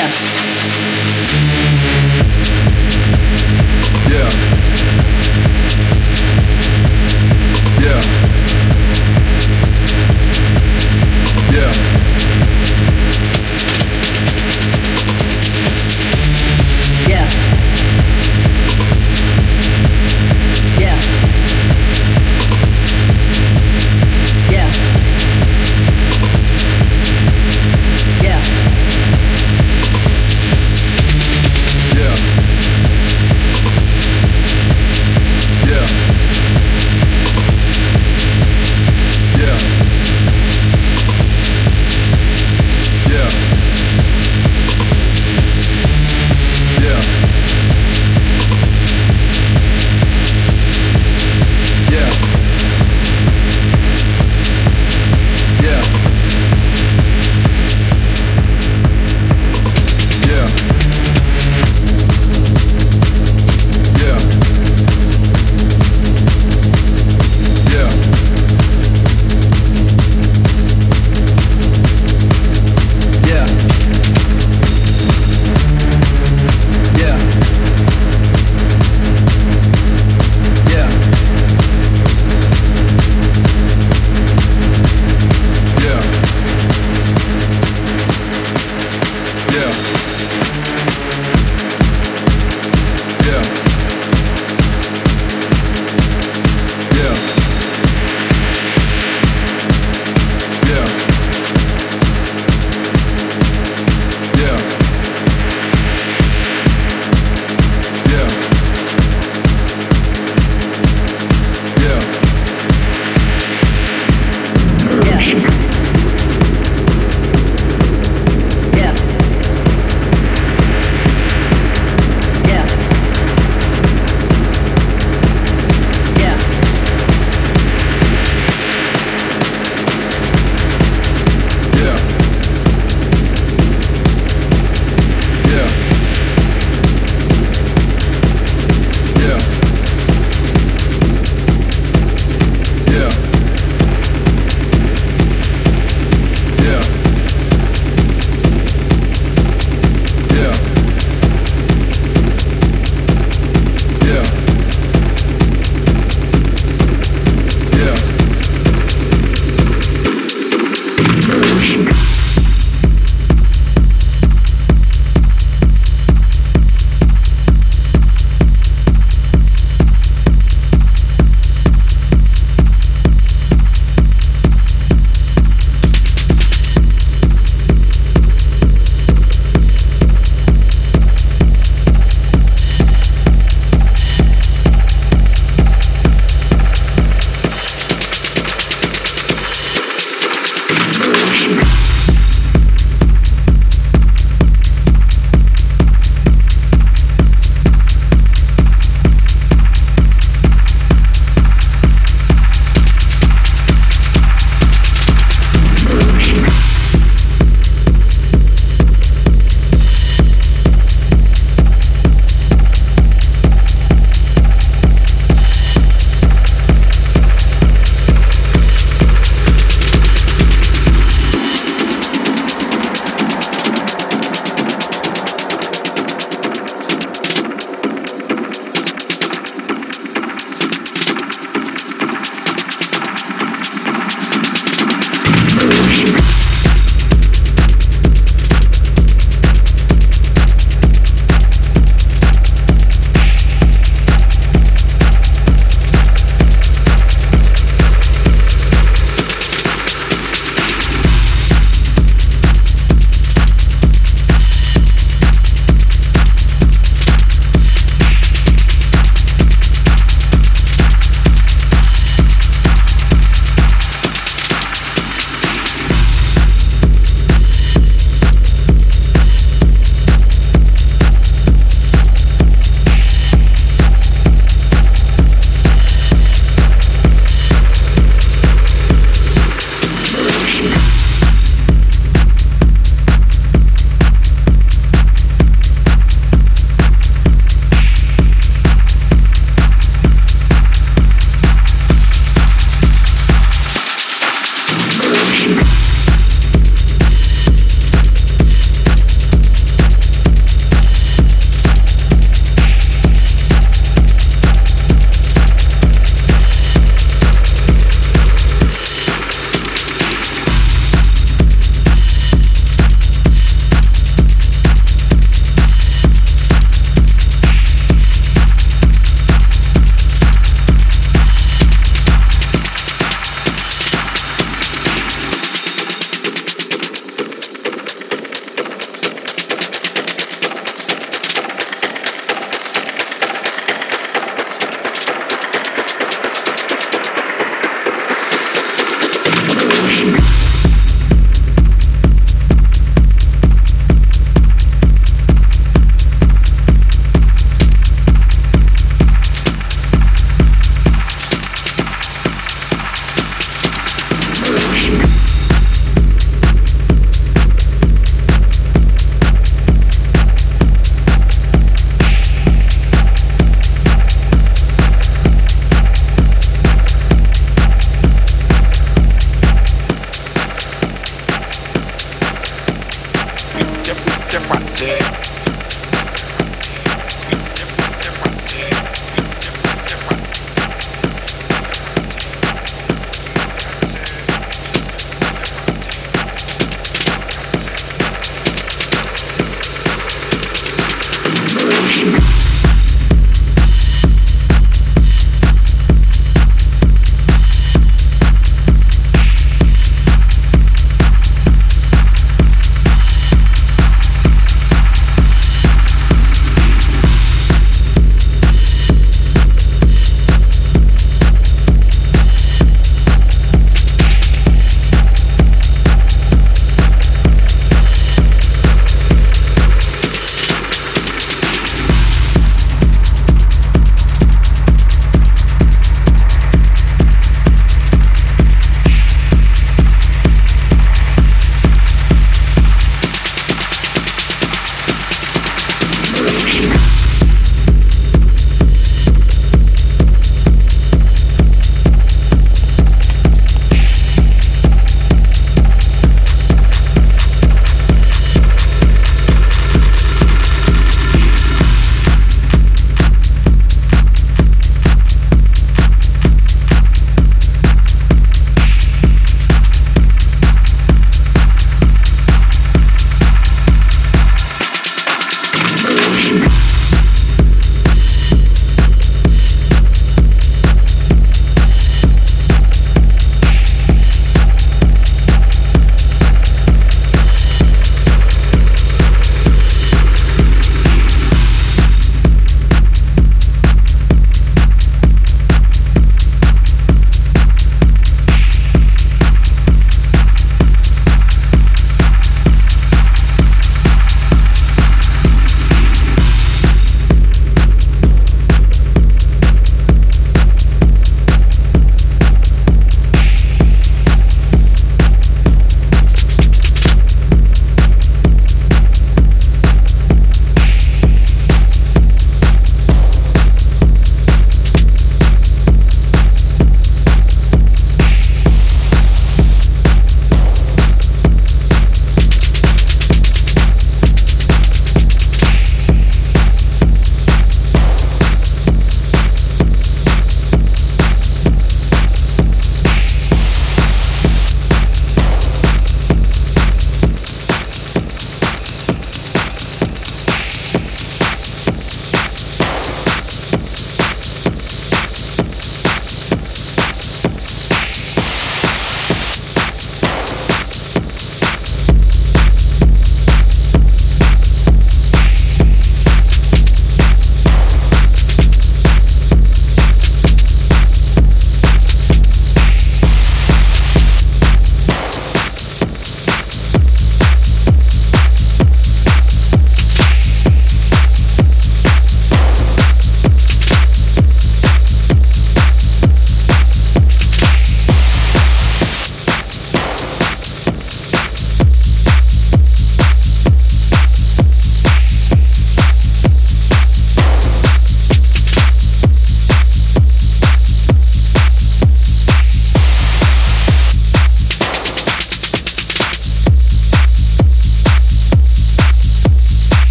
yeah.